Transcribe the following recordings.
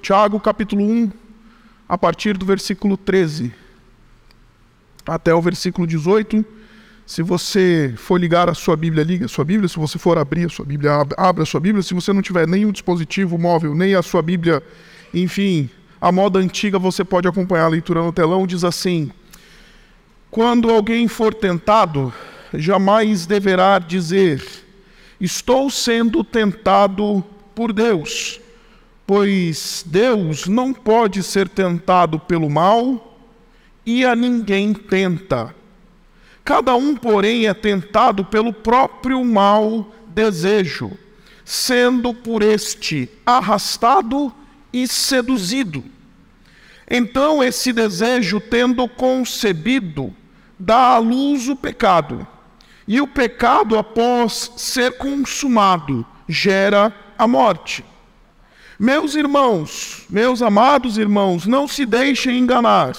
Tiago capítulo 1, a partir do versículo 13 até o versículo 18. Se você for ligar a sua Bíblia, liga a sua Bíblia. Se você for abrir a sua Bíblia, abra a sua Bíblia. Se você não tiver nenhum dispositivo móvel, nem a sua Bíblia, enfim, a moda antiga, você pode acompanhar a leitura no telão. Diz assim: Quando alguém for tentado, jamais deverá dizer: Estou sendo tentado por Deus pois Deus não pode ser tentado pelo mal e a ninguém tenta. Cada um, porém, é tentado pelo próprio mau desejo, sendo por este arrastado e seduzido. Então, esse desejo, tendo concebido, dá à luz o pecado. E o pecado, após ser consumado, gera a morte. Meus irmãos, meus amados irmãos, não se deixem enganar.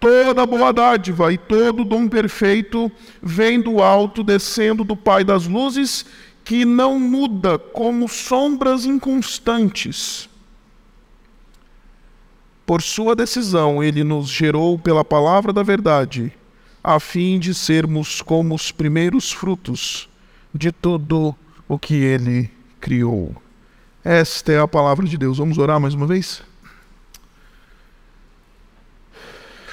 Toda boa dádiva e todo dom perfeito vem do alto, descendo do Pai das luzes, que não muda como sombras inconstantes. Por sua decisão, ele nos gerou pela palavra da verdade, a fim de sermos como os primeiros frutos de tudo o que ele criou. Esta é a palavra de Deus. Vamos orar mais uma vez?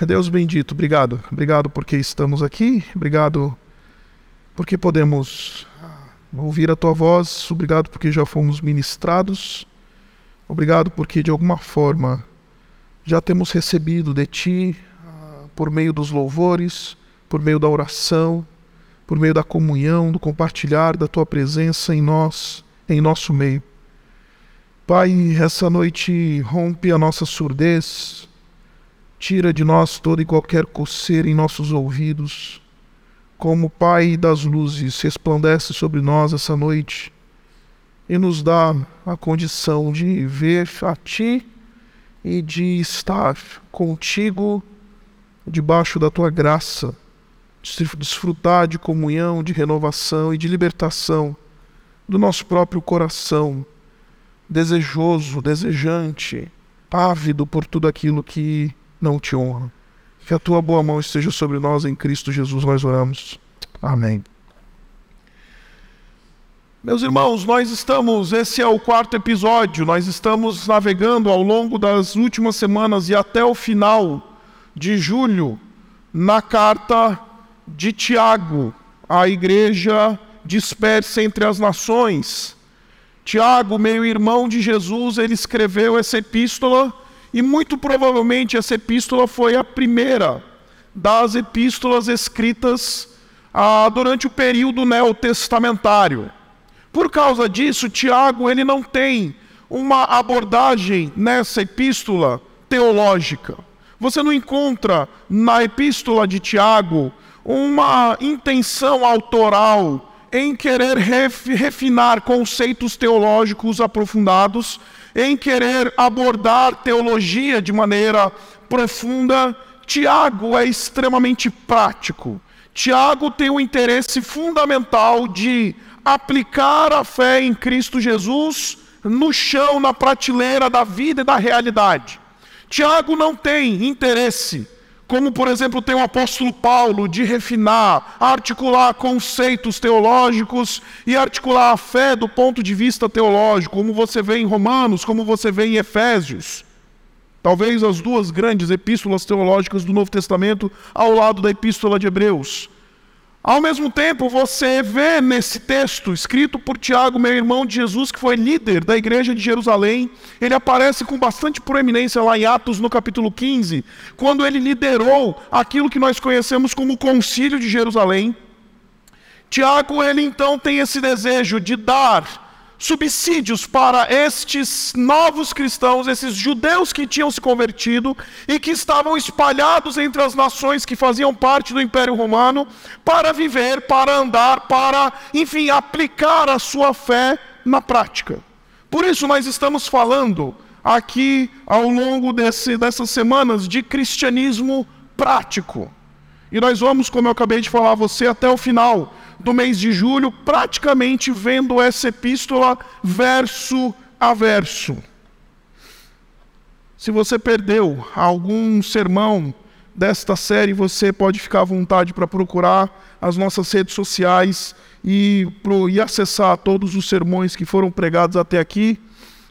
Deus bendito, obrigado. Obrigado porque estamos aqui. Obrigado porque podemos ouvir a tua voz. Obrigado porque já fomos ministrados. Obrigado porque de alguma forma já temos recebido de ti por meio dos louvores, por meio da oração, por meio da comunhão, do compartilhar da tua presença em nós, em nosso meio. Pai, essa noite rompe a nossa surdez, tira de nós toda e qualquer coceira em nossos ouvidos. Como Pai das luzes, resplandece sobre nós essa noite e nos dá a condição de ver a Ti e de estar contigo debaixo da Tua graça, desfrutar de comunhão, de renovação e de libertação do nosso próprio coração desejoso, desejante, ávido por tudo aquilo que não te honra. Que a tua boa mão esteja sobre nós em Cristo Jesus, nós oramos. Amém. Meus irmãos, nós estamos, esse é o quarto episódio, nós estamos navegando ao longo das últimas semanas e até o final de julho na carta de Tiago, à igreja dispersa entre as nações. Tiago, meio irmão de Jesus, ele escreveu essa epístola e muito provavelmente essa epístola foi a primeira das epístolas escritas ah, durante o período neotestamentário. Por causa disso, Tiago ele não tem uma abordagem nessa epístola teológica. Você não encontra na epístola de Tiago uma intenção autoral em querer refinar conceitos teológicos aprofundados, em querer abordar teologia de maneira profunda, Tiago é extremamente prático. Tiago tem o interesse fundamental de aplicar a fé em Cristo Jesus no chão, na prateleira da vida e da realidade. Tiago não tem interesse como por exemplo tem o apóstolo Paulo de refinar, articular conceitos teológicos e articular a fé do ponto de vista teológico, como você vê em Romanos, como você vê em Efésios. Talvez as duas grandes epístolas teológicas do Novo Testamento ao lado da epístola de Hebreus. Ao mesmo tempo, você vê nesse texto, escrito por Tiago, meu irmão de Jesus, que foi líder da igreja de Jerusalém, ele aparece com bastante proeminência lá em Atos, no capítulo 15, quando ele liderou aquilo que nós conhecemos como o Concílio de Jerusalém. Tiago, ele então tem esse desejo de dar subsídios para estes novos cristãos, esses judeus que tinham se convertido e que estavam espalhados entre as nações que faziam parte do Império Romano, para viver, para andar, para, enfim, aplicar a sua fé na prática. Por isso, nós estamos falando aqui ao longo desse, dessas semanas de cristianismo prático. E nós vamos, como eu acabei de falar a você, até o final do mês de julho, praticamente vendo essa epístola verso a verso. Se você perdeu algum sermão desta série, você pode ficar à vontade para procurar as nossas redes sociais e, pro, e acessar todos os sermões que foram pregados até aqui.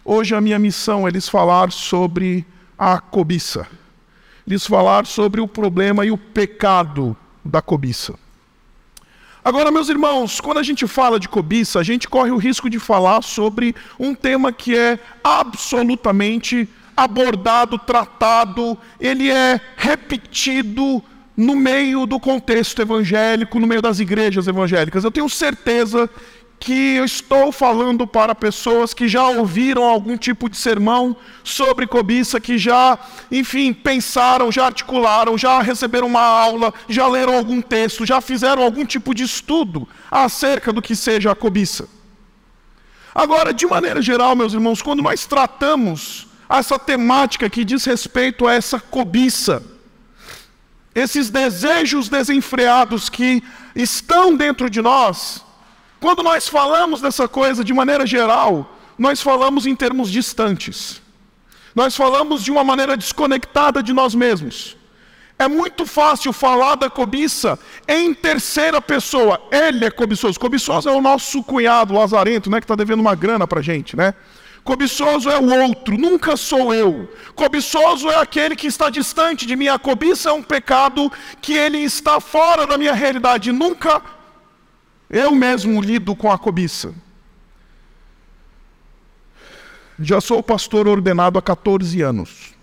Hoje a minha missão é lhes falar sobre a cobiça, lhes falar sobre o problema e o pecado da cobiça. Agora, meus irmãos, quando a gente fala de cobiça, a gente corre o risco de falar sobre um tema que é absolutamente abordado, tratado, ele é repetido no meio do contexto evangélico, no meio das igrejas evangélicas. Eu tenho certeza que eu estou falando para pessoas que já ouviram algum tipo de sermão sobre cobiça, que já, enfim, pensaram, já articularam, já receberam uma aula, já leram algum texto, já fizeram algum tipo de estudo acerca do que seja a cobiça. Agora, de maneira geral, meus irmãos, quando nós tratamos essa temática que diz respeito a essa cobiça, esses desejos desenfreados que estão dentro de nós, quando nós falamos dessa coisa de maneira geral, nós falamos em termos distantes. Nós falamos de uma maneira desconectada de nós mesmos. É muito fácil falar da cobiça em terceira pessoa. Ele é cobiçoso. Cobiçoso é o nosso cunhado lazarento, né, que está devendo uma grana para gente, né? Cobiçoso é o outro, nunca sou eu. Cobiçoso é aquele que está distante de mim. A cobiça é um pecado que ele está fora da minha realidade. Nunca eu mesmo lido com a cobiça. Já sou pastor ordenado há 14 anos.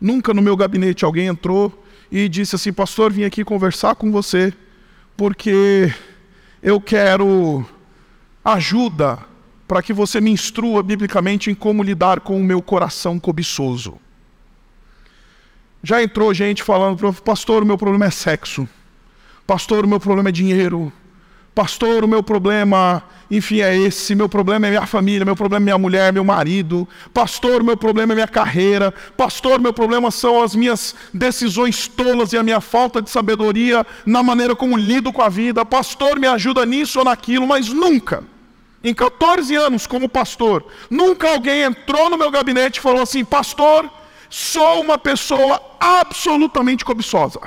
Nunca no meu gabinete alguém entrou e disse assim: Pastor, vim aqui conversar com você porque eu quero ajuda para que você me instrua biblicamente em como lidar com o meu coração cobiçoso. Já entrou gente falando, pastor, o meu problema é sexo. Pastor, o meu problema é dinheiro. Pastor, o meu problema, enfim, é esse. Meu problema é minha família, meu problema é minha mulher, meu marido. Pastor, o meu problema é minha carreira. Pastor, meu problema são as minhas decisões tolas e a minha falta de sabedoria na maneira como lido com a vida. Pastor, me ajuda nisso ou naquilo, mas nunca em 14 anos como pastor, nunca alguém entrou no meu gabinete e falou assim: Pastor, sou uma pessoa absolutamente cobiçosa.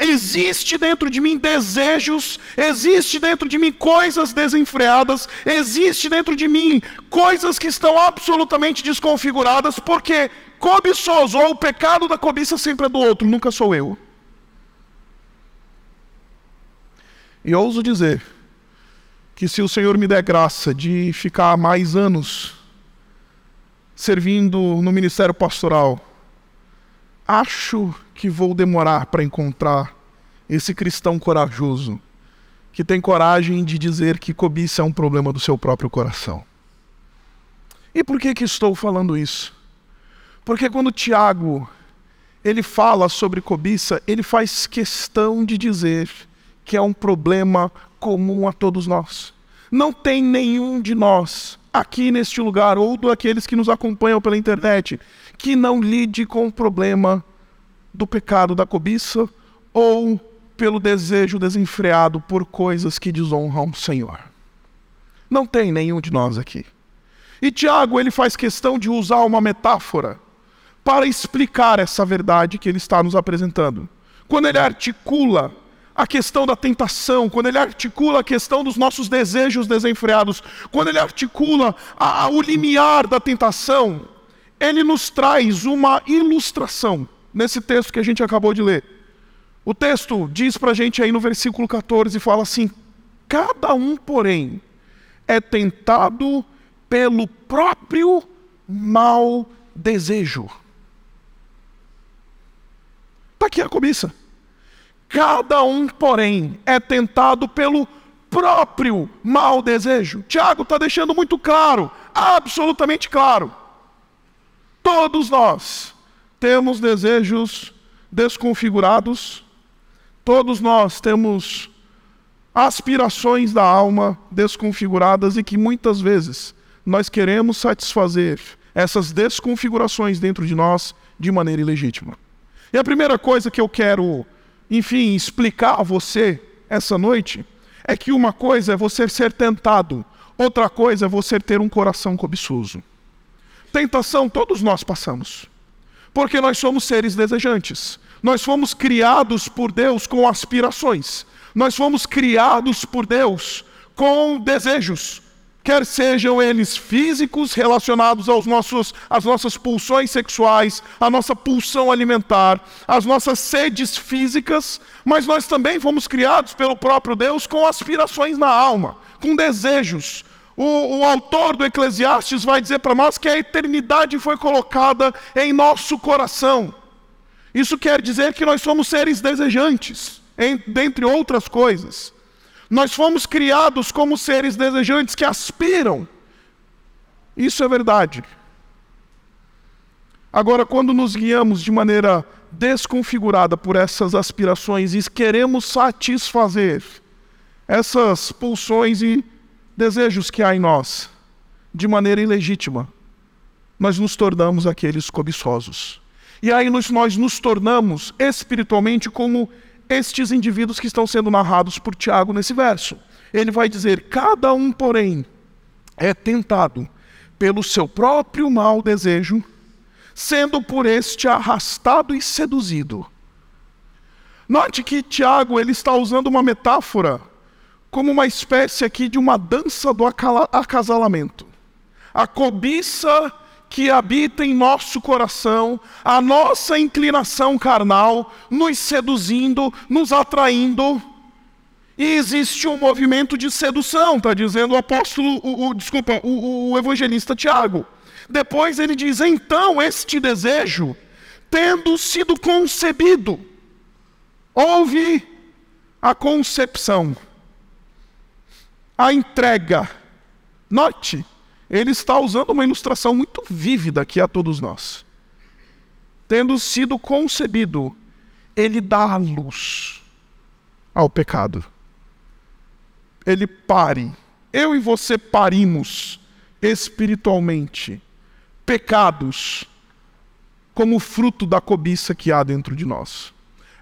Existe dentro de mim desejos, existe dentro de mim coisas desenfreadas, existe dentro de mim coisas que estão absolutamente desconfiguradas, porque cobiçoso ou o pecado da cobiça sempre é do outro, nunca sou eu. E ouso dizer que se o Senhor me der graça de ficar mais anos servindo no ministério pastoral, acho que vou demorar para encontrar esse cristão corajoso que tem coragem de dizer que cobiça é um problema do seu próprio coração. E por que que estou falando isso? Porque quando Tiago ele fala sobre cobiça, ele faz questão de dizer que é um problema comum a todos nós. Não tem nenhum de nós aqui neste lugar, ou daqueles que nos acompanham pela internet, que não lide com o problema do pecado da cobiça ou pelo desejo desenfreado por coisas que desonram o Senhor. Não tem nenhum de nós aqui. E Tiago, ele faz questão de usar uma metáfora para explicar essa verdade que ele está nos apresentando. Quando ele articula a questão da tentação, quando ele articula a questão dos nossos desejos desenfreados, quando ele articula a, a, o limiar da tentação, ele nos traz uma ilustração nesse texto que a gente acabou de ler. O texto diz para a gente aí no versículo 14, fala assim: Cada um, porém, é tentado pelo próprio mau desejo. Está aqui a cobiça. Cada um, porém, é tentado pelo próprio mau desejo. Tiago está deixando muito claro, absolutamente claro. Todos nós temos desejos desconfigurados, todos nós temos aspirações da alma desconfiguradas e que muitas vezes nós queremos satisfazer essas desconfigurações dentro de nós de maneira ilegítima. E a primeira coisa que eu quero enfim, explicar a você essa noite é que uma coisa é você ser tentado, outra coisa é você ter um coração cobiçoso. Tentação todos nós passamos. Porque nós somos seres desejantes. Nós fomos criados por Deus com aspirações. Nós fomos criados por Deus com desejos, quer sejam eles físicos relacionados aos nossos, às nossas pulsões sexuais, à nossa pulsão alimentar, às nossas sedes físicas, mas nós também fomos criados pelo próprio Deus com aspirações na alma, com desejos. O, o autor do Eclesiastes vai dizer para nós que a eternidade foi colocada em nosso coração. Isso quer dizer que nós somos seres desejantes, dentre outras coisas. Nós fomos criados como seres desejantes que aspiram. Isso é verdade. Agora, quando nos guiamos de maneira desconfigurada por essas aspirações e queremos satisfazer essas pulsões e desejos que há em nós de maneira ilegítima, nós nos tornamos aqueles cobiçosos. E aí nós, nós nos tornamos espiritualmente como estes indivíduos que estão sendo narrados por Tiago nesse verso. Ele vai dizer: cada um, porém, é tentado pelo seu próprio mau desejo, sendo por este arrastado e seduzido. Note que Tiago ele está usando uma metáfora como uma espécie aqui de uma dança do acasalamento. A cobiça que habita em nosso coração, a nossa inclinação carnal, nos seduzindo, nos atraindo. E existe um movimento de sedução, está dizendo o apóstolo, o, o desculpa, o, o evangelista Tiago. Depois ele diz: então este desejo, tendo sido concebido, houve a concepção, a entrega. Note, ele está usando uma ilustração muito vívida aqui a todos nós. Tendo sido concebido, ele dá a luz ao pecado. Ele pare. Eu e você parimos espiritualmente pecados como fruto da cobiça que há dentro de nós.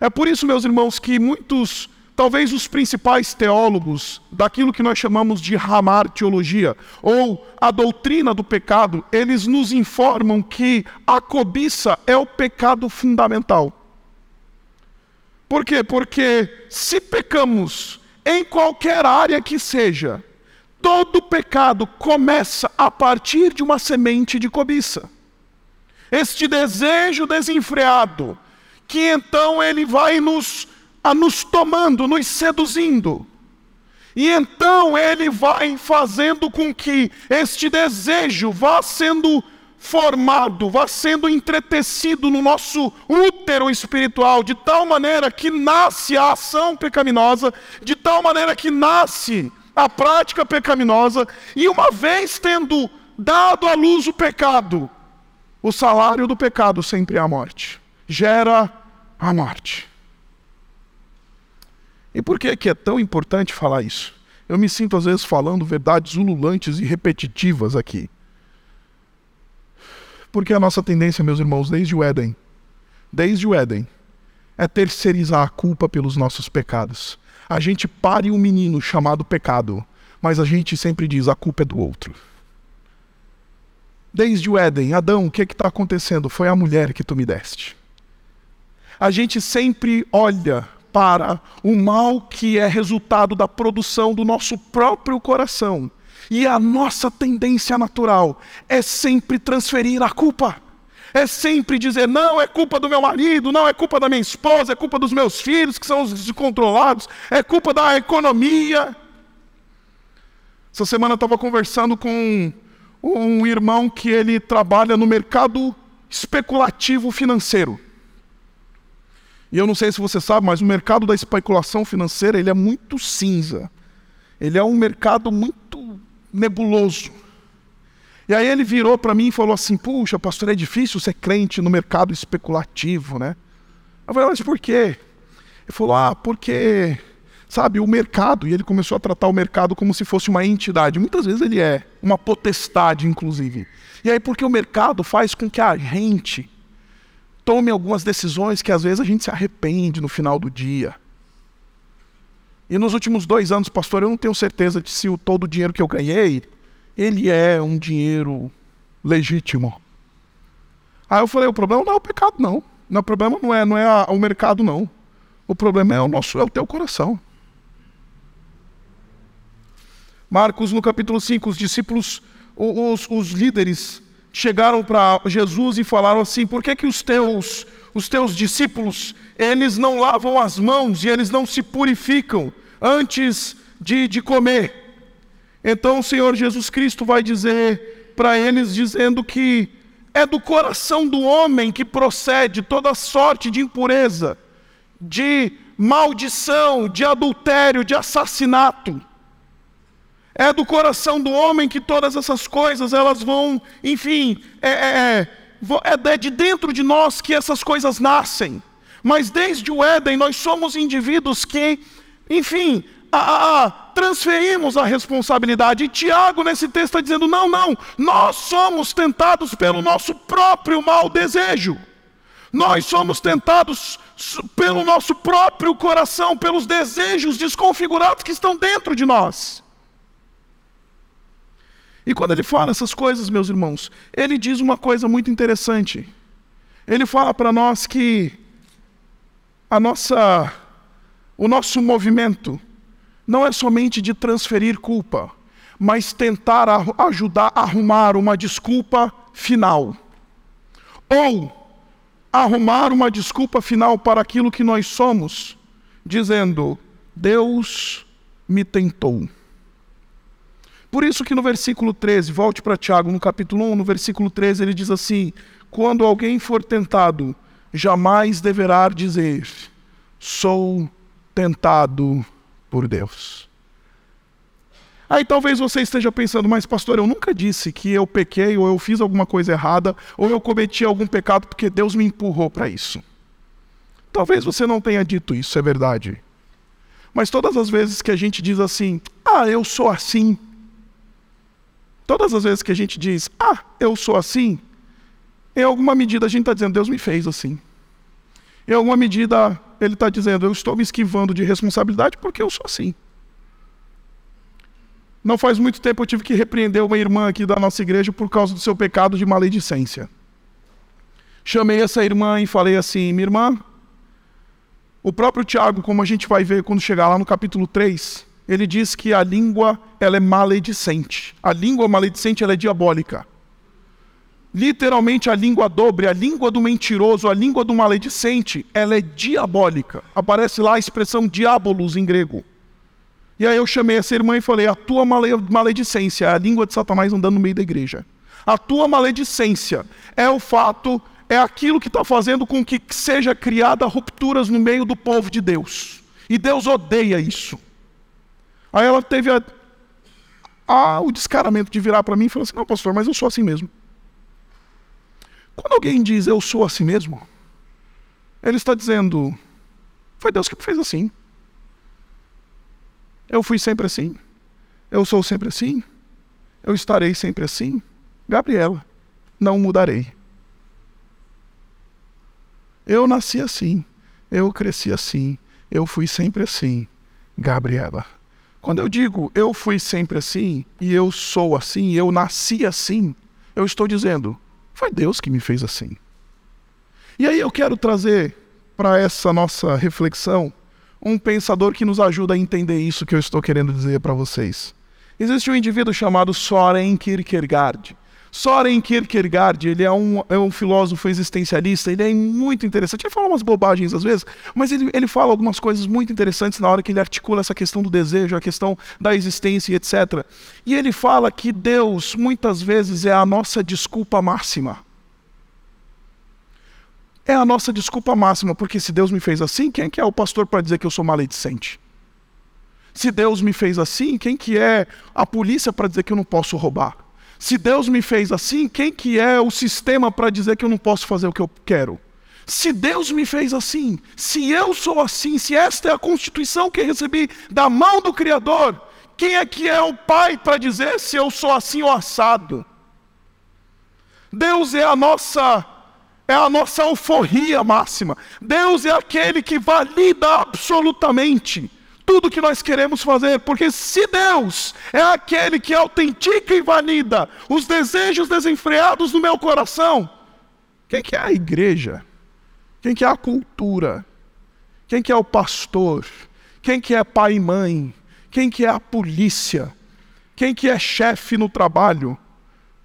É por isso, meus irmãos, que muitos talvez os principais teólogos daquilo que nós chamamos de ramar teologia, ou a doutrina do pecado, eles nos informam que a cobiça é o pecado fundamental. Por quê? Porque se pecamos em qualquer área que seja, todo pecado começa a partir de uma semente de cobiça. Este desejo desenfreado, que então ele vai nos a nos tomando, nos seduzindo. E então ele vai fazendo com que este desejo vá sendo formado, vá sendo entretecido no nosso útero espiritual, de tal maneira que nasce a ação pecaminosa, de tal maneira que nasce a prática pecaminosa, e uma vez tendo dado à luz o pecado, o salário do pecado sempre é a morte. Gera a morte. E por que, que é tão importante falar isso? Eu me sinto às vezes falando verdades ululantes e repetitivas aqui. Porque a nossa tendência, meus irmãos, desde o Éden, desde o Éden, é terceirizar a culpa pelos nossos pecados. A gente pare um menino chamado pecado, mas a gente sempre diz a culpa é do outro. Desde o Éden, Adão, o que está acontecendo? Foi a mulher que tu me deste. A gente sempre olha para o mal que é resultado da produção do nosso próprio coração. E a nossa tendência natural é sempre transferir a culpa. É sempre dizer, não, é culpa do meu marido, não, é culpa da minha esposa, é culpa dos meus filhos que são os descontrolados, é culpa da economia. Essa semana eu estava conversando com um irmão que ele trabalha no mercado especulativo financeiro. E eu não sei se você sabe, mas o mercado da especulação financeira ele é muito cinza. Ele é um mercado muito nebuloso. E aí ele virou para mim e falou assim: Puxa, pastor, é difícil ser crente no mercado especulativo, né? Eu falei, mas por quê? Ele falou: Ah, porque, sabe, o mercado, e ele começou a tratar o mercado como se fosse uma entidade. Muitas vezes ele é, uma potestade, inclusive. E aí, porque o mercado faz com que a gente tome algumas decisões que às vezes a gente se arrepende no final do dia. E nos últimos dois anos, pastor, eu não tenho certeza de se o, todo o dinheiro que eu ganhei, ele é um dinheiro legítimo. Aí eu falei, o problema não é o pecado, não. O problema não é, não é a, o mercado, não. O problema é o nosso, é o teu coração. Marcos, no capítulo 5, os discípulos, os, os líderes, chegaram para Jesus e falaram assim: por que, que os teus, os teus discípulos, eles não lavam as mãos e eles não se purificam antes de, de comer? Então o Senhor Jesus Cristo vai dizer para eles, dizendo que é do coração do homem que procede toda sorte de impureza, de maldição, de adultério, de assassinato. É do coração do homem que todas essas coisas elas vão, enfim, é, é, é, é de dentro de nós que essas coisas nascem. Mas desde o Éden nós somos indivíduos que, enfim, a, a, transferimos a responsabilidade. E Tiago, nesse texto, está dizendo: não, não, nós somos tentados pelo nosso próprio mau desejo. Nós somos tentados pelo nosso próprio coração, pelos desejos desconfigurados que estão dentro de nós. E quando ele fala essas coisas, meus irmãos, ele diz uma coisa muito interessante. Ele fala para nós que a nossa, o nosso movimento não é somente de transferir culpa, mas tentar ajudar a arrumar uma desculpa final. Ou arrumar uma desculpa final para aquilo que nós somos, dizendo: Deus me tentou. Por isso que no versículo 13, volte para Tiago, no capítulo 1, no versículo 13, ele diz assim: Quando alguém for tentado, jamais deverá dizer: Sou tentado por Deus. Aí talvez você esteja pensando, mas pastor, eu nunca disse que eu pequei, ou eu fiz alguma coisa errada, ou eu cometi algum pecado porque Deus me empurrou para isso. Talvez você não tenha dito isso, é verdade. Mas todas as vezes que a gente diz assim, ah, eu sou assim. Todas as vezes que a gente diz, ah, eu sou assim, em alguma medida a gente está dizendo, Deus me fez assim. Em alguma medida ele está dizendo: Eu estou me esquivando de responsabilidade porque eu sou assim. Não faz muito tempo eu tive que repreender uma irmã aqui da nossa igreja por causa do seu pecado de maledicência. Chamei essa irmã e falei assim: Minha irmã, o próprio Tiago, como a gente vai ver quando chegar lá no capítulo 3, ele diz que a língua ela é maledicente. A língua maledicente ela é diabólica. Literalmente a língua dobre, a língua do mentiroso, a língua do maledicente, ela é diabólica. Aparece lá a expressão diabolos em grego. E aí eu chamei essa irmã e falei: a tua maledicência é a língua de Satanás andando no meio da igreja. A tua maledicência é o fato, é aquilo que está fazendo com que seja criada rupturas no meio do povo de Deus. E Deus odeia isso. Aí ela teve a, a, o descaramento de virar para mim e falar assim: não, pastor, mas eu sou assim mesmo. Quando alguém diz eu sou assim mesmo, ele está dizendo: foi Deus que me fez assim. Eu fui sempre assim. Eu sou sempre assim. Eu estarei sempre assim. Gabriela, não mudarei. Eu nasci assim. Eu cresci assim. Eu fui sempre assim. Gabriela. Quando eu digo eu fui sempre assim, e eu sou assim, eu nasci assim, eu estou dizendo foi Deus que me fez assim. E aí eu quero trazer para essa nossa reflexão um pensador que nos ajuda a entender isso que eu estou querendo dizer para vocês. Existe um indivíduo chamado Soren Kierkegaard. Soren Kierkegaard, ele é um, é um filósofo existencialista, ele é muito interessante. Ele fala umas bobagens às vezes, mas ele, ele fala algumas coisas muito interessantes na hora que ele articula essa questão do desejo, a questão da existência etc. E ele fala que Deus, muitas vezes, é a nossa desculpa máxima. É a nossa desculpa máxima, porque se Deus me fez assim, quem é que é o pastor para dizer que eu sou maledicente? Se Deus me fez assim, quem que é a polícia para dizer que eu não posso roubar? Se Deus me fez assim, quem que é o sistema para dizer que eu não posso fazer o que eu quero? Se Deus me fez assim, se eu sou assim, se esta é a constituição que recebi da mão do Criador, quem é que é o Pai para dizer se eu sou assim ou assado? Deus é a nossa é a nossa alforria máxima. Deus é aquele que valida absolutamente tudo que nós queremos fazer, porque se Deus é aquele que autentica e valida os desejos desenfreados do meu coração, quem que é a igreja? Quem que é a cultura? Quem que é o pastor? Quem que é pai e mãe? Quem que é a polícia? Quem que é chefe no trabalho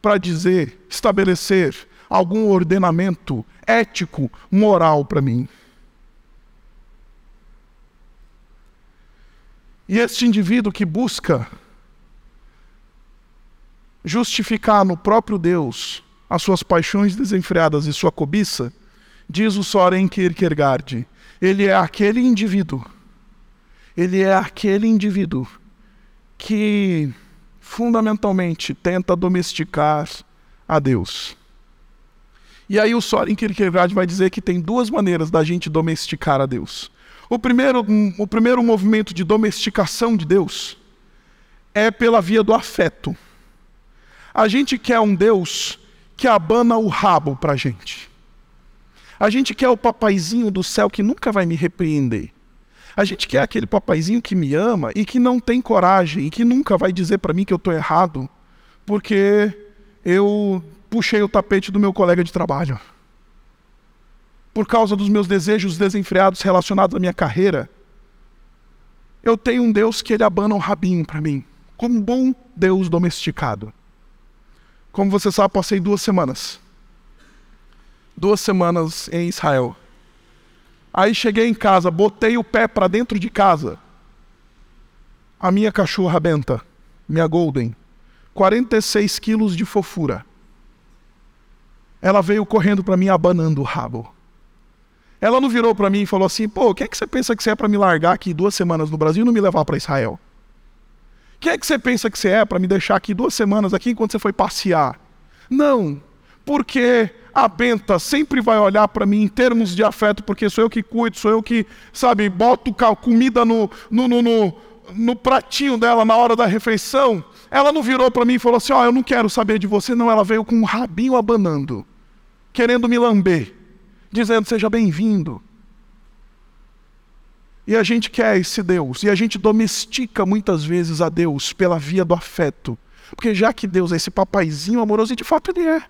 para dizer, estabelecer algum ordenamento ético, moral para mim? E este indivíduo que busca justificar no próprio Deus as suas paixões desenfreadas e sua cobiça, diz o Soren Kierkegaard, ele é aquele indivíduo, ele é aquele indivíduo que fundamentalmente tenta domesticar a Deus. E aí o Soren Kierkegaard vai dizer que tem duas maneiras da gente domesticar a Deus. O primeiro, o primeiro movimento de domesticação de Deus é pela via do afeto. A gente quer um Deus que abana o rabo para gente. A gente quer o papaizinho do céu que nunca vai me repreender. A gente quer aquele papaizinho que me ama e que não tem coragem e que nunca vai dizer para mim que eu estou errado porque eu puxei o tapete do meu colega de trabalho por causa dos meus desejos desenfreados relacionados à minha carreira, eu tenho um Deus que ele abana um rabinho para mim, como um bom Deus domesticado. Como você sabe, passei duas semanas. Duas semanas em Israel. Aí cheguei em casa, botei o pé para dentro de casa. A minha cachorra benta, minha Golden, 46 quilos de fofura. Ela veio correndo para mim abanando o rabo. Ela não virou para mim e falou assim: pô, quem é que você pensa que você é para me largar aqui duas semanas no Brasil e não me levar para Israel? Quem é que você pensa que você é para me deixar aqui duas semanas aqui enquanto você foi passear? Não, porque a Benta sempre vai olhar para mim em termos de afeto, porque sou eu que cuido, sou eu que, sabe, boto comida no, no, no, no, no pratinho dela na hora da refeição. Ela não virou para mim e falou assim: Ó, oh, eu não quero saber de você, não. Ela veio com um rabinho abanando, querendo me lamber dizendo: Seja bem-vindo. E a gente quer esse Deus, e a gente domestica muitas vezes a Deus pela via do afeto. Porque já que Deus é esse papaizinho amoroso, e de fato ele é.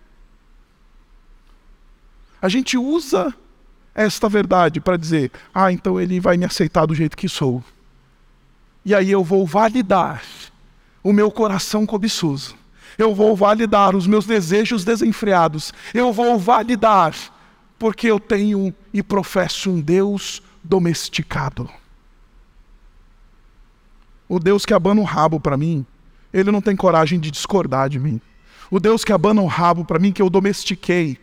A gente usa esta verdade para dizer: ah, então ele vai me aceitar do jeito que sou. E aí eu vou validar o meu coração cobiçoso. Eu vou validar os meus desejos desenfreados. Eu vou validar porque eu tenho e professo um Deus domesticado. O Deus que abana o rabo para mim, ele não tem coragem de discordar de mim. O Deus que abana o rabo para mim, que eu domestiquei,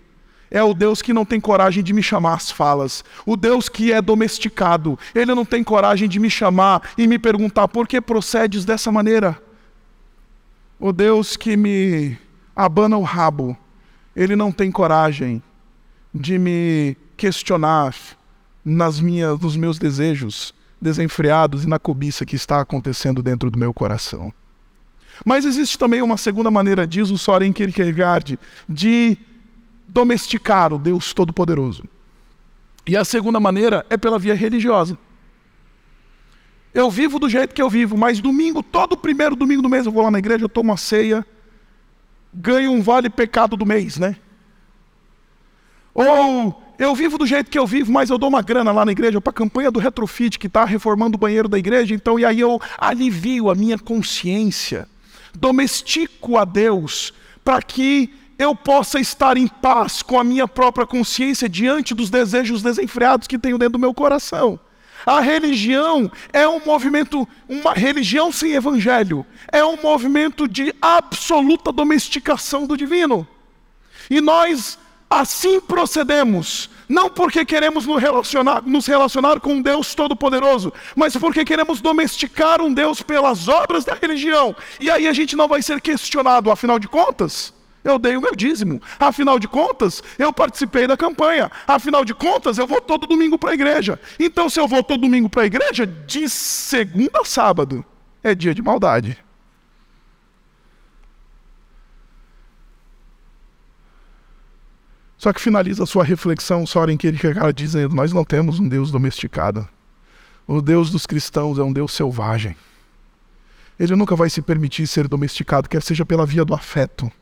é o Deus que não tem coragem de me chamar às falas. O Deus que é domesticado, ele não tem coragem de me chamar e me perguntar por que procedes dessa maneira. O Deus que me abana o rabo, ele não tem coragem de me questionar nas minhas, nos meus desejos desenfreados e na cobiça que está acontecendo dentro do meu coração. Mas existe também uma segunda maneira, diz o Soren Kierkegaard, de domesticar o Deus Todo-Poderoso. E a segunda maneira é pela via religiosa. Eu vivo do jeito que eu vivo, mas domingo, todo primeiro domingo do mês eu vou lá na igreja, eu tomo uma ceia, ganho um vale pecado do mês, né? Ou eu vivo do jeito que eu vivo, mas eu dou uma grana lá na igreja para a campanha do Retrofit, que está reformando o banheiro da igreja, então e aí eu alivio a minha consciência, domestico a Deus, para que eu possa estar em paz com a minha própria consciência diante dos desejos desenfreados que tenho dentro do meu coração. A religião é um movimento, uma religião sem evangelho, é um movimento de absoluta domesticação do divino. E nós Assim procedemos, não porque queremos nos relacionar, nos relacionar com um Deus Todo-Poderoso, mas porque queremos domesticar um Deus pelas obras da religião. E aí a gente não vai ser questionado, afinal de contas, eu dei o meu dízimo. Afinal de contas, eu participei da campanha. Afinal de contas, eu vou todo domingo para a igreja. Então, se eu vou todo domingo para a igreja, de segunda a sábado, é dia de maldade. Só que finaliza sua reflexão, Soren Kierkegaard dizendo: Nós não temos um Deus domesticado. O Deus dos cristãos é um Deus selvagem. Ele nunca vai se permitir ser domesticado, quer seja pela via do afeto,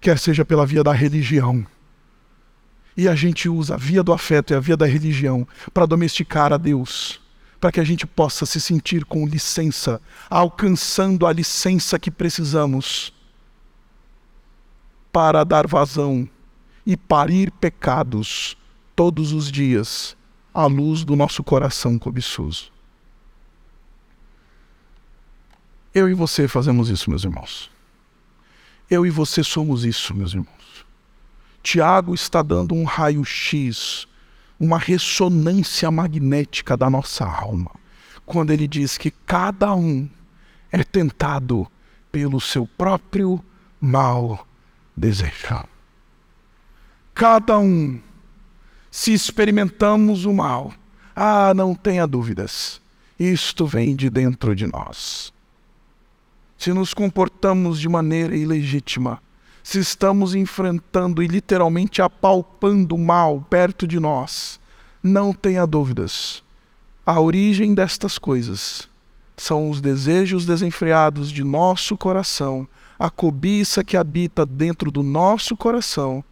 quer seja pela via da religião. E a gente usa a via do afeto e a via da religião para domesticar a Deus, para que a gente possa se sentir com licença, alcançando a licença que precisamos para dar vazão e parir pecados todos os dias à luz do nosso coração cobiçoso. Eu e você fazemos isso, meus irmãos. Eu e você somos isso, meus irmãos. Tiago está dando um raio-x, uma ressonância magnética da nossa alma, quando ele diz que cada um é tentado pelo seu próprio mal desejo. Cada um, se experimentamos o mal, ah, não tenha dúvidas, isto vem de dentro de nós. Se nos comportamos de maneira ilegítima, se estamos enfrentando e literalmente apalpando o mal perto de nós, não tenha dúvidas. A origem destas coisas são os desejos desenfreados de nosso coração, a cobiça que habita dentro do nosso coração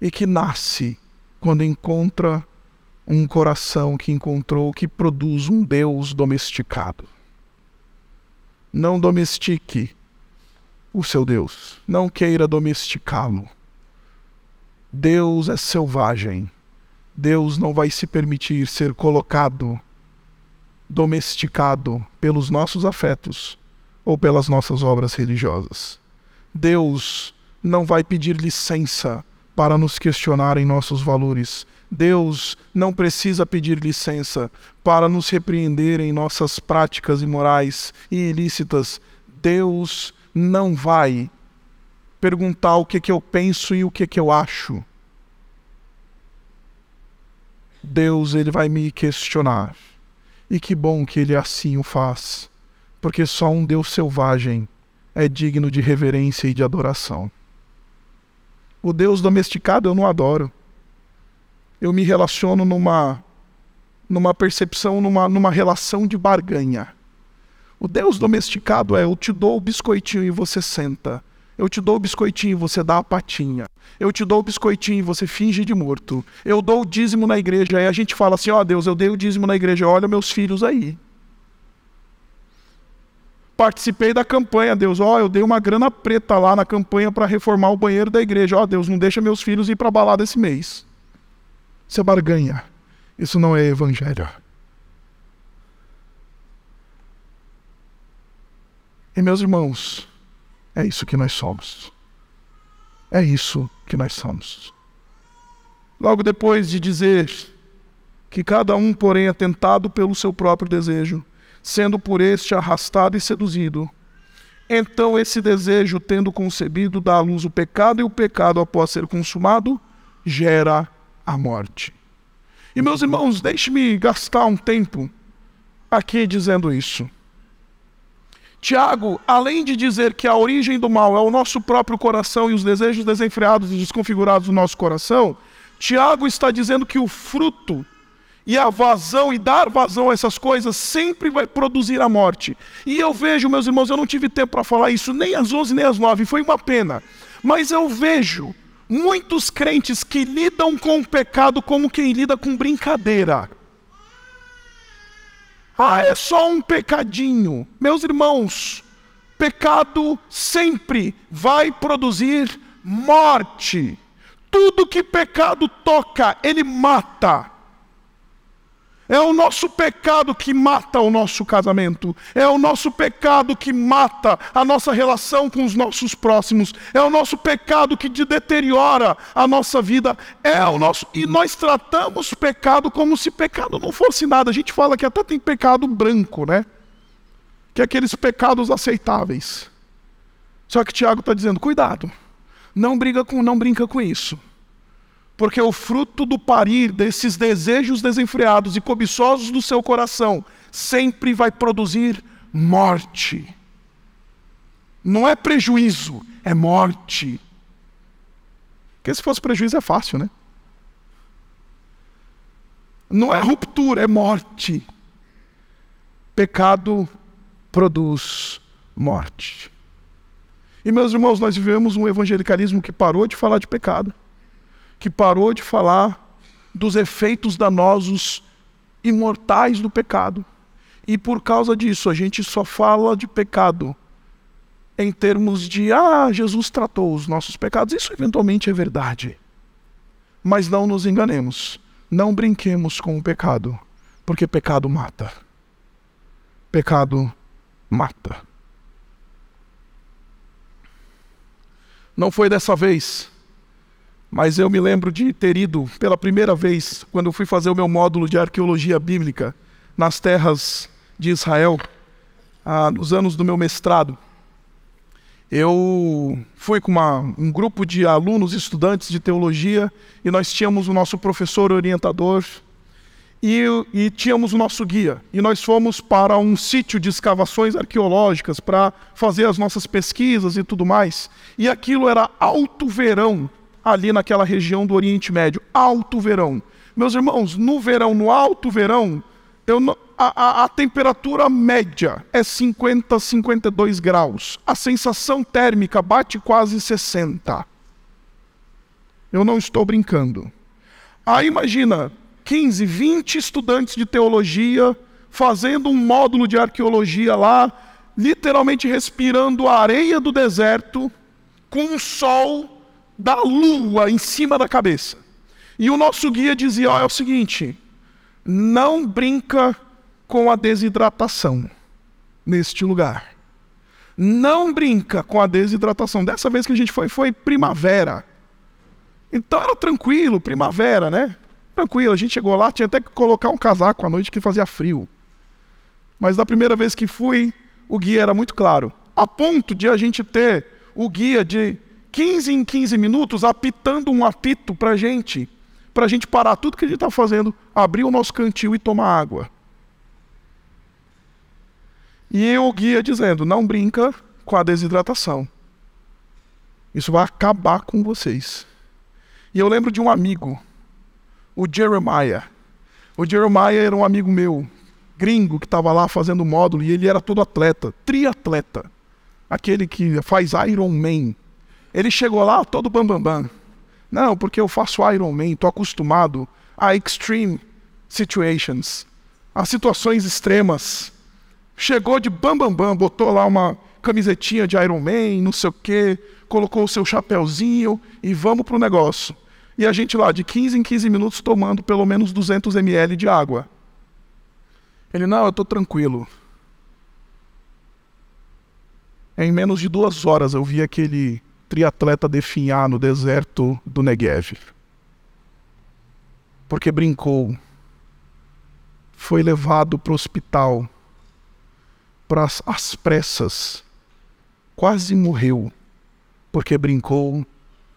e que nasce quando encontra um coração que encontrou que produz um Deus domesticado. Não domestique o seu Deus. Não queira domesticá-lo. Deus é selvagem. Deus não vai se permitir ser colocado, domesticado pelos nossos afetos ou pelas nossas obras religiosas. Deus não vai pedir licença para nos questionar em nossos valores. Deus não precisa pedir licença para nos repreender em nossas práticas imorais e ilícitas. Deus não vai perguntar o que, que eu penso e o que, que eu acho. Deus ele vai me questionar. E que bom que ele assim o faz, porque só um Deus selvagem é digno de reverência e de adoração. O Deus domesticado eu não adoro. Eu me relaciono numa numa percepção, numa, numa relação de barganha. O Deus domesticado é: eu te dou o biscoitinho e você senta. Eu te dou o biscoitinho e você dá a patinha. Eu te dou o biscoitinho e você finge de morto. Eu dou o dízimo na igreja. Aí a gente fala assim: Ó oh, Deus, eu dei o dízimo na igreja. Olha meus filhos aí. Participei da campanha, Deus. Ó, oh, eu dei uma grana preta lá na campanha para reformar o banheiro da igreja. Ó, oh, Deus, não deixa meus filhos ir para balada esse mês. Isso é barganha. Isso não é evangelho. E meus irmãos, é isso que nós somos. É isso que nós somos. Logo depois de dizer que cada um, porém, é tentado pelo seu próprio desejo, sendo por este arrastado e seduzido, então esse desejo, tendo concebido, dá à luz o pecado, e o pecado, após ser consumado, gera a morte. E meus irmãos, deixe-me gastar um tempo aqui dizendo isso. Tiago, além de dizer que a origem do mal é o nosso próprio coração e os desejos desenfreados e desconfigurados do nosso coração, Tiago está dizendo que o fruto e a vazão e dar vazão a essas coisas sempre vai produzir a morte. E eu vejo, meus irmãos, eu não tive tempo para falar isso nem às 11 nem às 9, foi uma pena. Mas eu vejo muitos crentes que lidam com o pecado como quem lida com brincadeira. Ah, é só um pecadinho. Meus irmãos, pecado sempre vai produzir morte. Tudo que pecado toca, ele mata. É o nosso pecado que mata o nosso casamento. É o nosso pecado que mata a nossa relação com os nossos próximos. É o nosso pecado que deteriora a nossa vida. É o nosso e nós tratamos pecado como se pecado não fosse nada. A gente fala que até tem pecado branco, né? Que é aqueles pecados aceitáveis. Só que Tiago está dizendo: cuidado, não briga com, não brinca com isso. Porque o fruto do parir desses desejos desenfreados e cobiçosos do seu coração sempre vai produzir morte. Não é prejuízo, é morte. Porque se fosse prejuízo é fácil, né? Não é ruptura, é morte. Pecado produz morte. E, meus irmãos, nós vivemos um evangelicalismo que parou de falar de pecado, que parou de falar dos efeitos danosos imortais do pecado. E por causa disso, a gente só fala de pecado em termos de, ah, Jesus tratou os nossos pecados. Isso eventualmente é verdade. Mas não nos enganemos. Não brinquemos com o pecado, porque pecado mata. Pecado mata. Não foi dessa vez, mas eu me lembro de ter ido pela primeira vez, quando fui fazer o meu módulo de arqueologia bíblica nas terras de Israel, ah, nos anos do meu mestrado. Eu fui com uma, um grupo de alunos, estudantes de teologia, e nós tínhamos o nosso professor orientador e, e tínhamos o nosso guia. E nós fomos para um sítio de escavações arqueológicas para fazer as nossas pesquisas e tudo mais. E aquilo era alto verão, ali naquela região do Oriente Médio. Alto verão. Meus irmãos, no verão, no alto verão, eu, a, a, a, temperatura média é 50, 52 graus. A sensação térmica bate quase 60. Eu não estou brincando. Aí imagina 15, 20 estudantes de teologia fazendo um módulo de arqueologia lá, literalmente respirando a areia do deserto com o sol da lua em cima da cabeça. E o nosso guia dizia: oh, é o seguinte, não brinca com a desidratação neste lugar. Não brinca com a desidratação. Dessa vez que a gente foi, foi primavera. Então era tranquilo, primavera, né? Tranquilo, a gente chegou lá, tinha até que colocar um casaco à noite que fazia frio. Mas da primeira vez que fui, o guia era muito claro. A ponto de a gente ter o guia de 15 em 15 minutos apitando um apito para a gente, para a gente parar tudo que a gente está fazendo, abrir o nosso cantil e tomar água. E o guia dizendo: não brinca com a desidratação. Isso vai acabar com vocês. E eu lembro de um amigo, o Jeremiah. O Jeremiah era um amigo meu, gringo, que estava lá fazendo módulo, e ele era todo atleta, triatleta. Aquele que faz Iron Man. Ele chegou lá todo bambambam. Bam, bam. Não, porque eu faço Iron Man, estou acostumado a extreme situations, a situações extremas. Chegou de bam bam bam, botou lá uma camisetinha de Iron Man, não sei o quê, colocou o seu chapéuzinho e vamos pro negócio. E a gente lá, de 15 em 15 minutos, tomando pelo menos 200 ml de água. Ele, não, eu estou tranquilo. Em menos de duas horas eu vi aquele triatleta definhar no deserto do Negev. Porque brincou. Foi levado para o hospital para as pressas, quase morreu porque brincou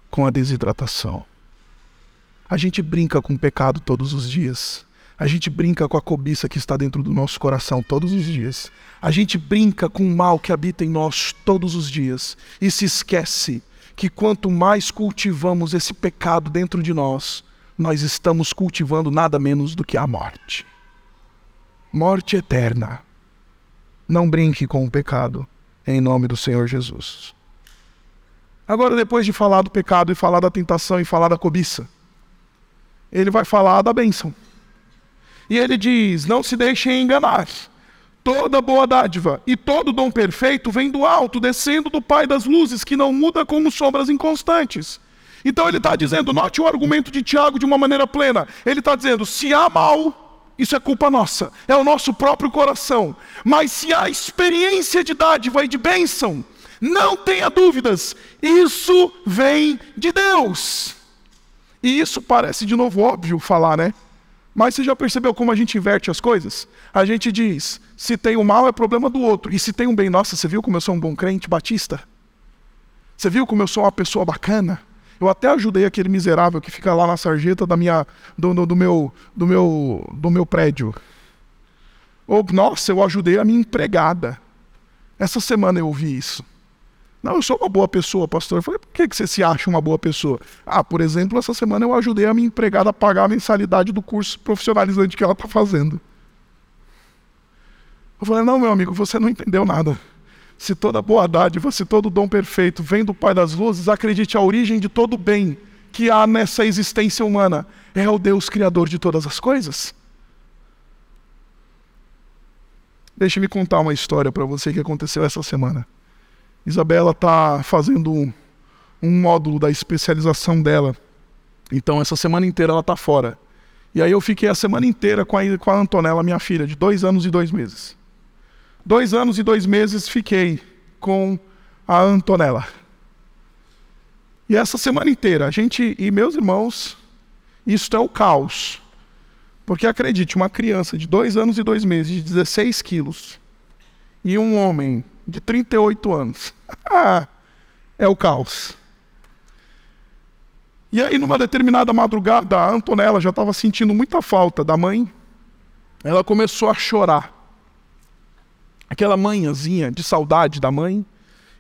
com a desidratação. A gente brinca com o pecado todos os dias. A gente brinca com a cobiça que está dentro do nosso coração todos os dias. A gente brinca com o mal que habita em nós todos os dias e se esquece que quanto mais cultivamos esse pecado dentro de nós, nós estamos cultivando nada menos do que a morte. Morte eterna. Não brinque com o pecado, em nome do Senhor Jesus. Agora, depois de falar do pecado e falar da tentação e falar da cobiça, ele vai falar da bênção. E ele diz: Não se deixem enganar. Toda boa dádiva e todo dom perfeito vem do alto, descendo do Pai das luzes, que não muda como sombras inconstantes. Então ele está dizendo, note o argumento de Tiago de uma maneira plena. Ele está dizendo: se há mal, isso é culpa nossa, é o nosso próprio coração. Mas se há experiência de dádiva e de bênção, não tenha dúvidas, isso vem de Deus. E isso parece de novo óbvio falar, né? Mas você já percebeu como a gente inverte as coisas? A gente diz: se tem o um mal é problema do outro, e se tem um bem, nossa, você viu como eu sou um bom crente batista? Você viu como eu sou uma pessoa bacana? Eu até ajudei aquele miserável que fica lá na sarjeta da minha, do, do, do meu, do, meu, do meu prédio. Ou, nossa, eu ajudei a minha empregada. Essa semana eu ouvi isso. Não, eu sou uma boa pessoa, pastor. Eu falei, por que, que você se acha uma boa pessoa? Ah, por exemplo, essa semana eu ajudei a minha empregada a pagar a mensalidade do curso profissionalizante que ela está fazendo. Eu falei, não, meu amigo, você não entendeu nada. Se toda boa dádiva, se todo dom perfeito vem do Pai das Luzes, acredite, a origem de todo bem que há nessa existência humana é o Deus Criador de todas as coisas. Deixe-me contar uma história para você que aconteceu essa semana. Isabela está fazendo um, um módulo da especialização dela. Então, essa semana inteira ela está fora. E aí eu fiquei a semana inteira com a, com a Antonella, minha filha, de dois anos e dois meses. Dois anos e dois meses fiquei com a Antonella. E essa semana inteira, a gente e meus irmãos, isso é o caos. Porque acredite, uma criança de dois anos e dois meses, de 16 quilos, e um homem de 38 anos. é o caos. E aí, numa determinada madrugada, a Antonella já estava sentindo muita falta da mãe. Ela começou a chorar. Aquela manhãzinha de saudade da mãe.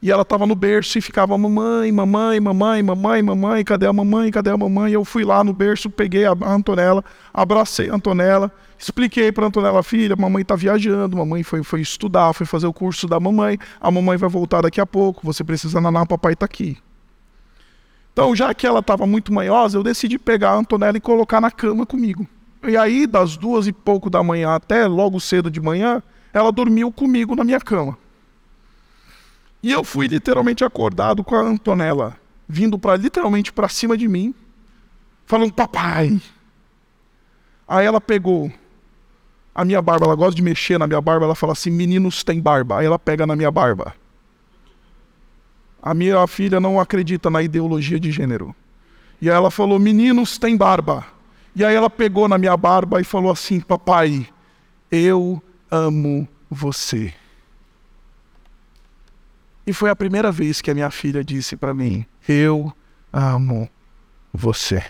E ela estava no berço e ficava mamãe, mamãe, mamãe, mamãe, mamãe, cadê a mamãe, cadê a mamãe? Eu fui lá no berço, peguei a Antonella, abracei a Antonella, expliquei para Antonella, filha, mamãe está viajando, mamãe foi, foi estudar, foi fazer o curso da mamãe, a mamãe vai voltar daqui a pouco, você precisa nanar, papai está aqui. Então, já que ela estava muito manhosa, eu decidi pegar a Antonella e colocar na cama comigo. E aí, das duas e pouco da manhã até logo cedo de manhã, ela dormiu comigo na minha cama. E eu fui literalmente acordado com a Antonella vindo para literalmente para cima de mim, falando papai. Aí ela pegou a minha barba, ela gosta de mexer na minha barba, ela fala assim: "Meninos têm barba". Aí ela pega na minha barba. A minha filha não acredita na ideologia de gênero. E aí ela falou: "Meninos têm barba". E aí ela pegou na minha barba e falou assim: "Papai, eu amo você". E foi a primeira vez que a minha filha disse para mim: Eu amo você.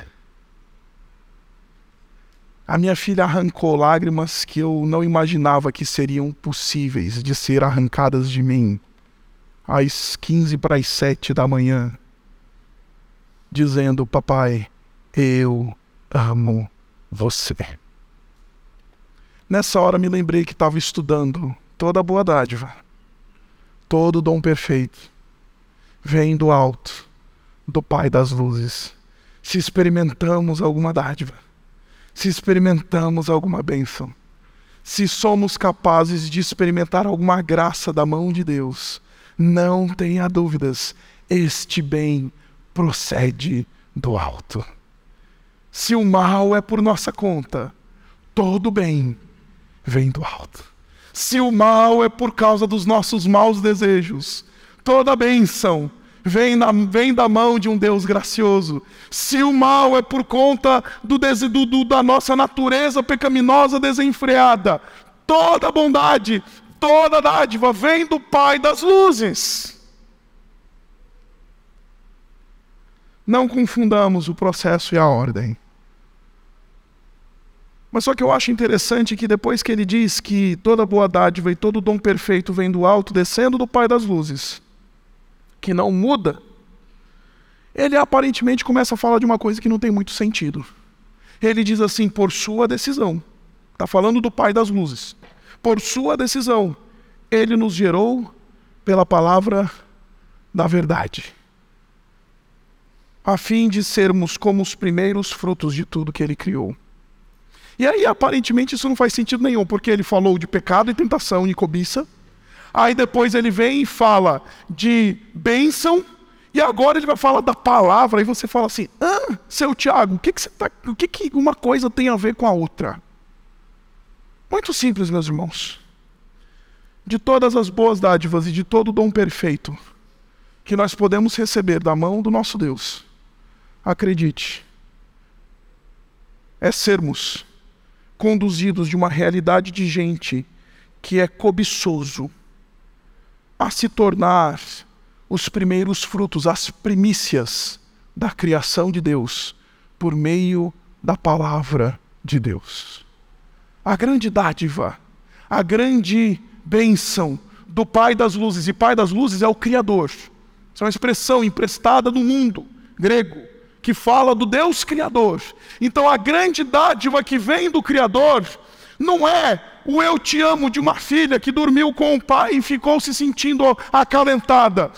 A minha filha arrancou lágrimas que eu não imaginava que seriam possíveis de ser arrancadas de mim às 15 para as 7 da manhã, dizendo: Papai, eu amo você. Nessa hora me lembrei que estava estudando toda a boa dádiva todo dom perfeito vem do alto, do Pai das luzes. Se experimentamos alguma dádiva, se experimentamos alguma bênção, se somos capazes de experimentar alguma graça da mão de Deus, não tenha dúvidas, este bem procede do alto. Se o mal é por nossa conta, todo bem vem do alto. Se o mal é por causa dos nossos maus desejos, toda bênção vem, na, vem da mão de um Deus gracioso. Se o mal é por conta do, do, do, da nossa natureza pecaminosa desenfreada, toda bondade, toda dádiva vem do Pai das luzes. Não confundamos o processo e a ordem. Mas só que eu acho interessante que depois que ele diz que toda boa dádiva e todo dom perfeito vem do alto, descendo do Pai das luzes, que não muda, ele aparentemente começa a falar de uma coisa que não tem muito sentido. Ele diz assim: por sua decisão. Está falando do Pai das luzes. Por sua decisão, ele nos gerou pela palavra da verdade, a fim de sermos como os primeiros frutos de tudo que ele criou. E aí, aparentemente, isso não faz sentido nenhum, porque ele falou de pecado e tentação e cobiça. Aí depois ele vem e fala de bênção. E agora ele vai falar da palavra. E você fala assim: ah, seu Tiago, o que, que, tá, o que, que uma coisa tem a ver com a outra? Muito simples, meus irmãos. De todas as boas dádivas e de todo o dom perfeito que nós podemos receber da mão do nosso Deus, acredite, é sermos conduzidos de uma realidade de gente que é cobiçoso a se tornar os primeiros frutos, as primícias da criação de Deus por meio da palavra de Deus. A grande dádiva, a grande bênção do Pai das luzes, e Pai das luzes é o Criador, Isso é uma expressão emprestada do mundo grego, que fala do Deus Criador. Então a grande dádiva que vem do Criador não é o eu te amo de uma filha que dormiu com o pai e ficou se sentindo acalentada.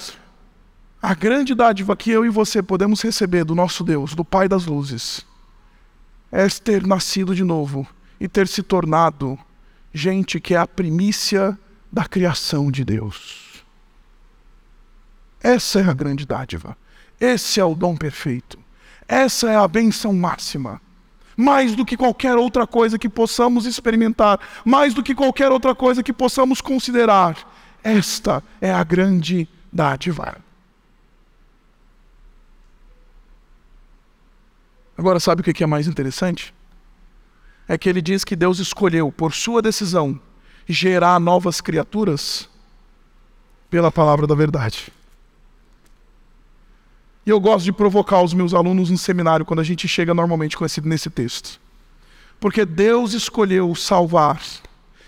A grande dádiva que eu e você podemos receber do nosso Deus, do Pai das luzes, é ter nascido de novo e ter se tornado gente que é a primícia da criação de Deus. Essa é a grande dádiva. Esse é o dom perfeito. Essa é a benção máxima. Mais do que qualquer outra coisa que possamos experimentar, mais do que qualquer outra coisa que possamos considerar, esta é a grande dádiva. Agora, sabe o que é mais interessante? É que ele diz que Deus escolheu, por sua decisão, gerar novas criaturas pela palavra da verdade. E eu gosto de provocar os meus alunos no seminário quando a gente chega normalmente esse, nesse texto. Porque Deus escolheu salvar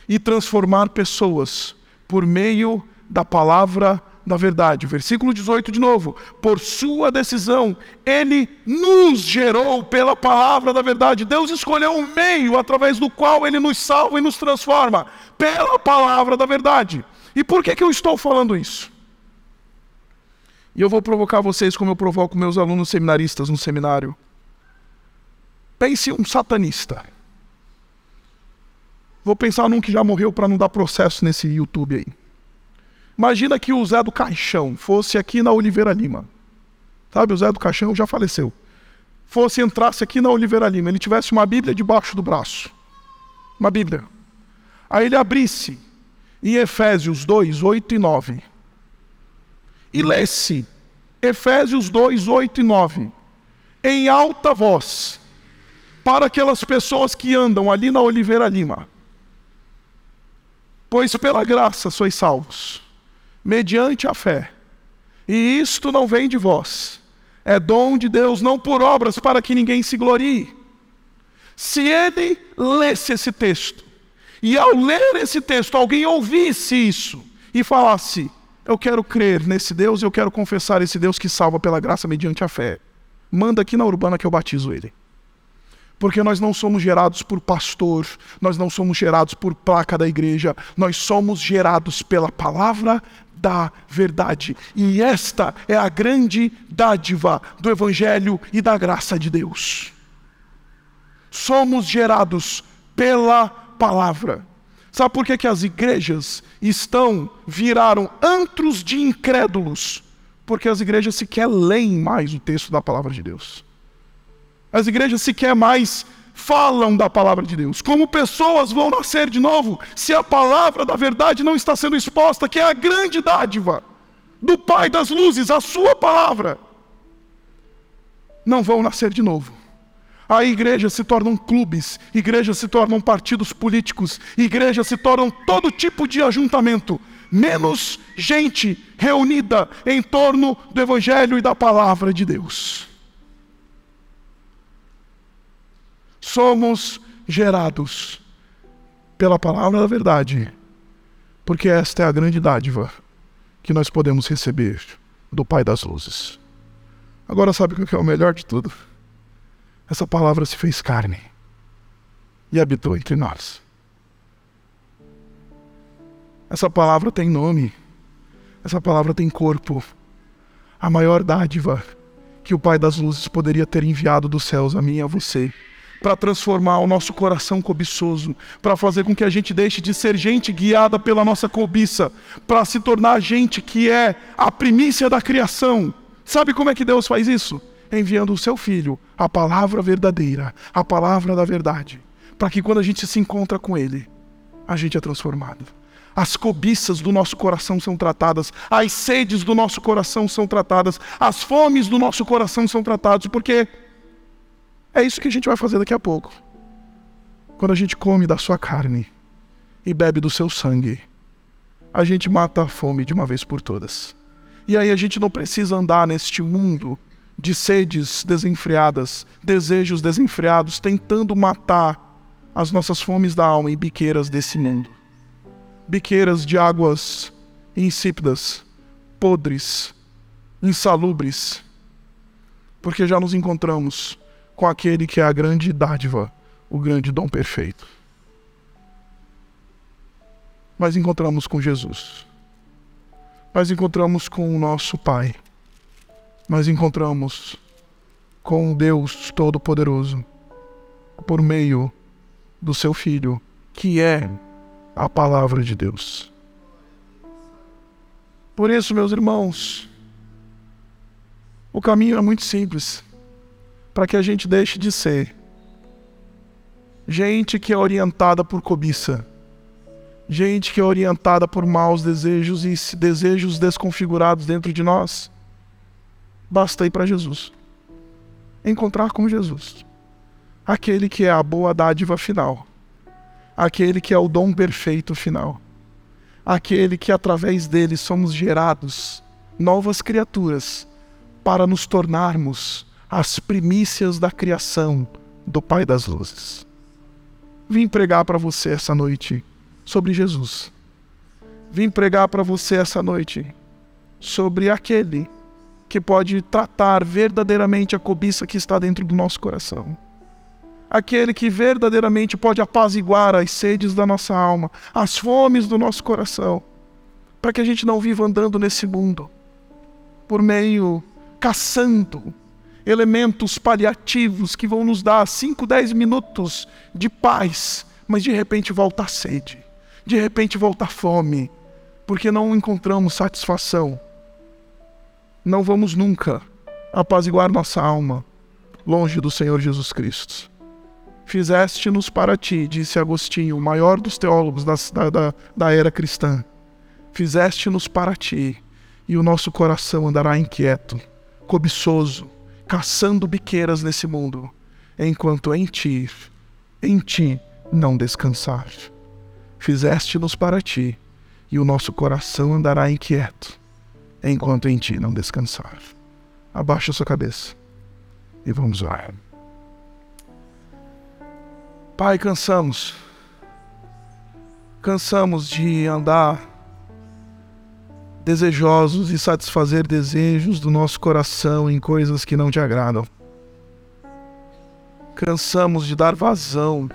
e transformar pessoas por meio da palavra da verdade. Versículo 18 de novo. Por sua decisão, ele nos gerou pela palavra da verdade. Deus escolheu um meio através do qual ele nos salva e nos transforma pela palavra da verdade. E por que, que eu estou falando isso? E eu vou provocar vocês como eu provoco meus alunos seminaristas no seminário. Pense um satanista. Vou pensar num que já morreu para não dar processo nesse YouTube aí. Imagina que o Zé do Caixão fosse aqui na Oliveira Lima. Sabe, o Zé do Caixão já faleceu. Fosse, entrasse aqui na Oliveira Lima, ele tivesse uma Bíblia debaixo do braço. Uma Bíblia. Aí ele abrisse em Efésios 2, 8 e 9. E lesse Efésios 2, 8 e 9. Em alta voz. Para aquelas pessoas que andam ali na Oliveira Lima. Pois pela graça sois salvos mediante a fé. E isto não vem de vós, é dom de Deus, não por obras, para que ninguém se glorie. Se ele lesse esse texto, e ao ler esse texto, alguém ouvisse isso e falasse: Eu quero crer nesse Deus, eu quero confessar esse Deus que salva pela graça mediante a fé. Manda aqui na urbana que eu batizo ele. Porque nós não somos gerados por pastor, nós não somos gerados por placa da igreja, nós somos gerados pela palavra da verdade. E esta é a grande dádiva do Evangelho e da graça de Deus. Somos gerados pela palavra. Sabe por que, que as igrejas estão, viraram antros de incrédulos? Porque as igrejas sequer leem mais o texto da palavra de Deus. As igrejas sequer mais falam da palavra de Deus. Como pessoas vão nascer de novo se a palavra da verdade não está sendo exposta, que é a grande dádiva do Pai das luzes, a sua palavra? Não vão nascer de novo. Aí igrejas se tornam clubes, igrejas se tornam partidos políticos, igrejas se tornam todo tipo de ajuntamento, menos gente reunida em torno do Evangelho e da palavra de Deus. somos gerados pela palavra da verdade, porque esta é a grande dádiva que nós podemos receber do Pai das luzes. Agora, sabe o que é o melhor de tudo? Essa palavra se fez carne e habitou entre nós. Essa palavra tem nome, essa palavra tem corpo. A maior dádiva que o Pai das luzes poderia ter enviado dos céus a mim e a você para transformar o nosso coração cobiçoso, para fazer com que a gente deixe de ser gente guiada pela nossa cobiça, para se tornar gente que é a primícia da criação. Sabe como é que Deus faz isso? Enviando o seu filho, a palavra verdadeira, a palavra da verdade, para que quando a gente se encontra com ele, a gente é transformado. As cobiças do nosso coração são tratadas, as sedes do nosso coração são tratadas, as fomes do nosso coração são tratadas, porque é isso que a gente vai fazer daqui a pouco. Quando a gente come da sua carne e bebe do seu sangue, a gente mata a fome de uma vez por todas. E aí a gente não precisa andar neste mundo de sedes desenfreadas, desejos desenfreados, tentando matar as nossas fomes da alma em biqueiras desse mundo. Biqueiras de águas insípidas, podres, insalubres, porque já nos encontramos com aquele que é a grande dádiva, o grande dom perfeito. Mas encontramos com Jesus. Nós encontramos com o nosso Pai. Nós encontramos com Deus Todo-Poderoso por meio do seu Filho, que é a palavra de Deus. Por isso, meus irmãos, o caminho é muito simples para que a gente deixe de ser gente que é orientada por cobiça, gente que é orientada por maus desejos e desejos desconfigurados dentro de nós. Basta ir para Jesus, encontrar com Jesus, aquele que é a boa dádiva final, aquele que é o dom perfeito final, aquele que através dele somos gerados novas criaturas para nos tornarmos as primícias da criação do Pai das Luzes. Vim pregar para você essa noite sobre Jesus. Vim pregar para você essa noite sobre aquele que pode tratar verdadeiramente a cobiça que está dentro do nosso coração. Aquele que verdadeiramente pode apaziguar as sedes da nossa alma, as fomes do nosso coração, para que a gente não viva andando nesse mundo por meio caçando elementos paliativos que vão nos dar 5, 10 minutos de paz, mas de repente volta a sede, de repente volta a fome, porque não encontramos satisfação. Não vamos nunca apaziguar nossa alma longe do Senhor Jesus Cristo. Fizeste-nos para ti, disse Agostinho, o maior dos teólogos da, da, da era cristã. Fizeste-nos para ti, e o nosso coração andará inquieto cobiçoso, caçando biqueiras nesse mundo, enquanto em ti, em ti não descansar. Fizeste-nos para ti, e o nosso coração andará inquieto, enquanto em ti não descansar. Abaixa sua cabeça e vamos orar. Pai, cansamos. Cansamos de andar desejosos e satisfazer desejos do nosso coração em coisas que não te agradam. Cansamos de dar vazão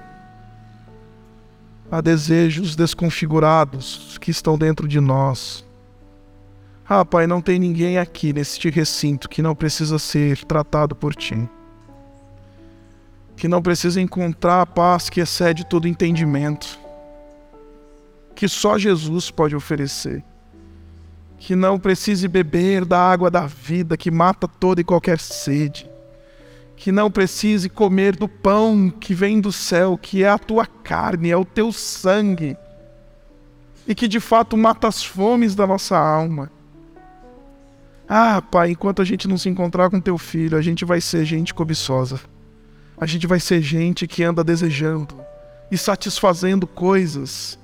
a desejos desconfigurados que estão dentro de nós. Ah, Pai, não tem ninguém aqui neste recinto que não precisa ser tratado por Ti. Que não precisa encontrar a paz que excede todo entendimento. Que só Jesus pode oferecer que não precise beber da água da vida que mata toda e qualquer sede, que não precise comer do pão que vem do céu, que é a tua carne, é o teu sangue, e que de fato mata as fomes da nossa alma. Ah, Pai, enquanto a gente não se encontrar com teu filho, a gente vai ser gente cobiçosa. A gente vai ser gente que anda desejando e satisfazendo coisas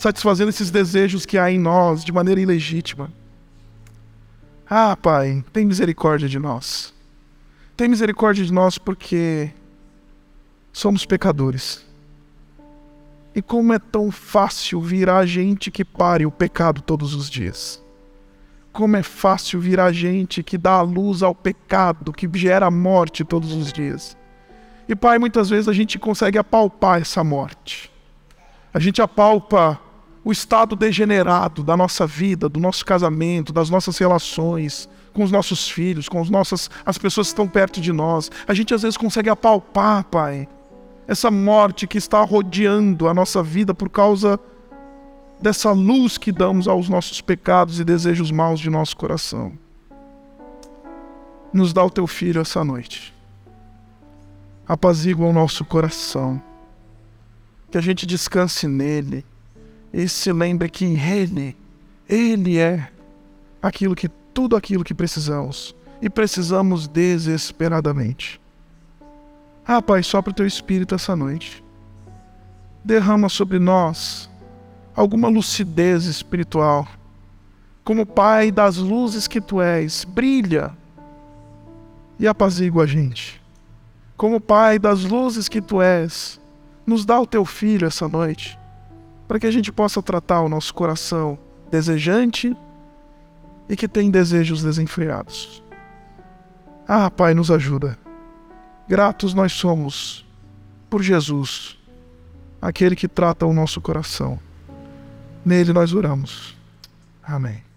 satisfazendo esses desejos que há em nós de maneira ilegítima. Ah, Pai, tem misericórdia de nós. Tem misericórdia de nós porque somos pecadores. E como é tão fácil virar gente que pare o pecado todos os dias. Como é fácil virar gente que dá a luz ao pecado, que gera morte todos os dias. E, Pai, muitas vezes a gente consegue apalpar essa morte. A gente apalpa o estado degenerado da nossa vida, do nosso casamento, das nossas relações com os nossos filhos, com as nossas as pessoas que estão perto de nós. A gente às vezes consegue apalpar, Pai, essa morte que está rodeando a nossa vida por causa dessa luz que damos aos nossos pecados e desejos maus de nosso coração. Nos dá o teu filho essa noite. Apazigua o nosso coração. Que a gente descanse nele e se lembre que Ele, Ele é aquilo que tudo aquilo que precisamos e precisamos desesperadamente. Ah, Pai, sopra o teu espírito essa noite. Derrama sobre nós alguma lucidez espiritual. Como Pai das luzes que tu és, brilha e apazigua a gente. Como Pai das luzes que tu és, nos dá o teu filho essa noite para que a gente possa tratar o nosso coração desejante e que tem desejos desenfreados. Ah, Pai, nos ajuda. Gratos nós somos por Jesus, aquele que trata o nosso coração. Nele nós oramos. Amém.